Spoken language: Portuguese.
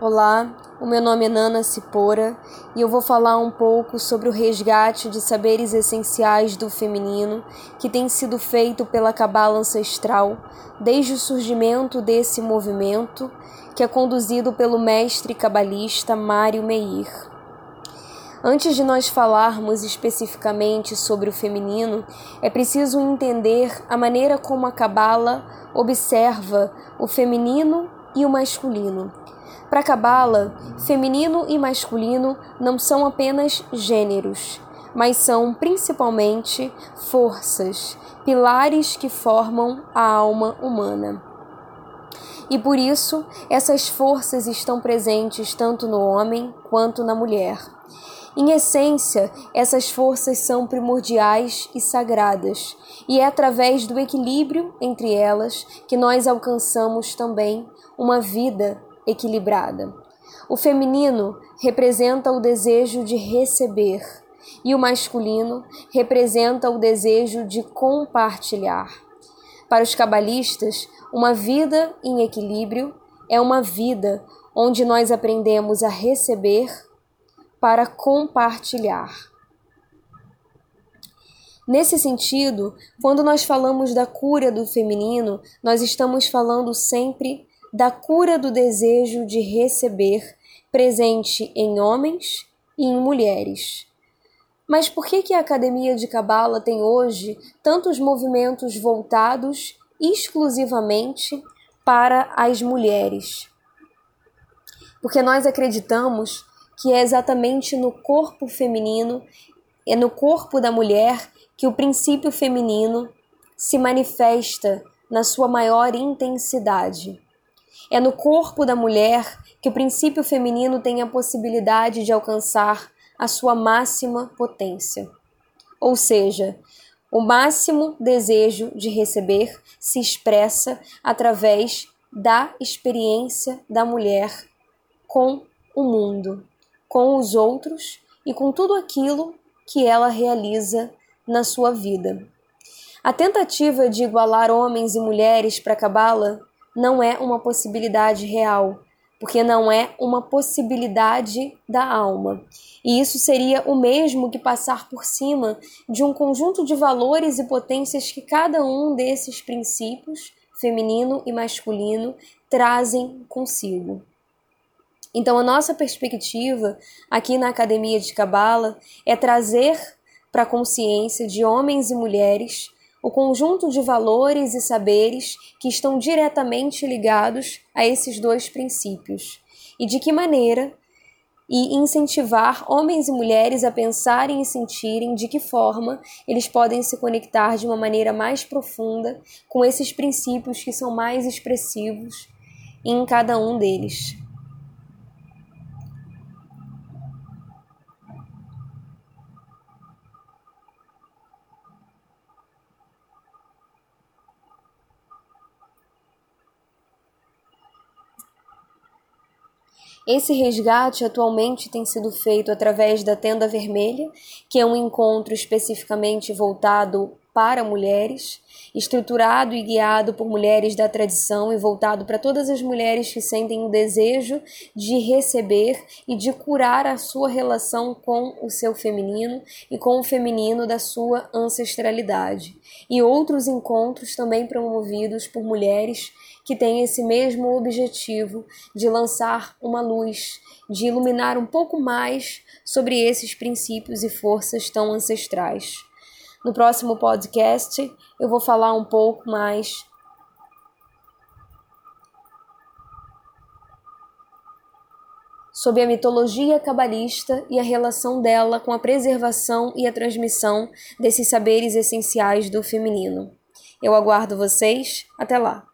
Olá, o meu nome é Nana Cipora e eu vou falar um pouco sobre o resgate de saberes essenciais do feminino que tem sido feito pela cabala ancestral desde o surgimento desse movimento que é conduzido pelo mestre cabalista Mário Meir. Antes de nós falarmos especificamente sobre o feminino, é preciso entender a maneira como a cabala observa o feminino e o masculino para Cabala, feminino e masculino não são apenas gêneros, mas são principalmente forças, pilares que formam a alma humana. E por isso, essas forças estão presentes tanto no homem quanto na mulher. Em essência, essas forças são primordiais e sagradas, e é através do equilíbrio entre elas que nós alcançamos também uma vida equilibrada. O feminino representa o desejo de receber e o masculino representa o desejo de compartilhar. Para os cabalistas, uma vida em equilíbrio é uma vida onde nós aprendemos a receber para compartilhar. Nesse sentido, quando nós falamos da cura do feminino, nós estamos falando sempre da cura do desejo de receber presente em homens e em mulheres. Mas por que, que a Academia de Cabala tem hoje tantos movimentos voltados exclusivamente para as mulheres? Porque nós acreditamos que é exatamente no corpo feminino, é no corpo da mulher que o princípio feminino se manifesta na sua maior intensidade. É no corpo da mulher que o princípio feminino tem a possibilidade de alcançar a sua máxima potência. Ou seja, o máximo desejo de receber se expressa através da experiência da mulher com o mundo, com os outros e com tudo aquilo que ela realiza na sua vida. A tentativa de igualar homens e mulheres para Cabala não é uma possibilidade real, porque não é uma possibilidade da alma. E isso seria o mesmo que passar por cima de um conjunto de valores e potências que cada um desses princípios, feminino e masculino, trazem consigo. Então, a nossa perspectiva aqui na Academia de Cabala é trazer para a consciência de homens e mulheres o conjunto de valores e saberes que estão diretamente ligados a esses dois princípios e de que maneira e incentivar homens e mulheres a pensarem e sentirem de que forma eles podem se conectar de uma maneira mais profunda com esses princípios que são mais expressivos em cada um deles. Esse resgate atualmente tem sido feito através da Tenda Vermelha, que é um encontro especificamente voltado para mulheres, estruturado e guiado por mulheres da tradição e voltado para todas as mulheres que sentem o desejo de receber e de curar a sua relação com o seu feminino e com o feminino da sua ancestralidade. E outros encontros também promovidos por mulheres que tem esse mesmo objetivo de lançar uma luz, de iluminar um pouco mais sobre esses princípios e forças tão ancestrais. No próximo podcast, eu vou falar um pouco mais sobre a mitologia cabalista e a relação dela com a preservação e a transmissão desses saberes essenciais do feminino. Eu aguardo vocês. Até lá!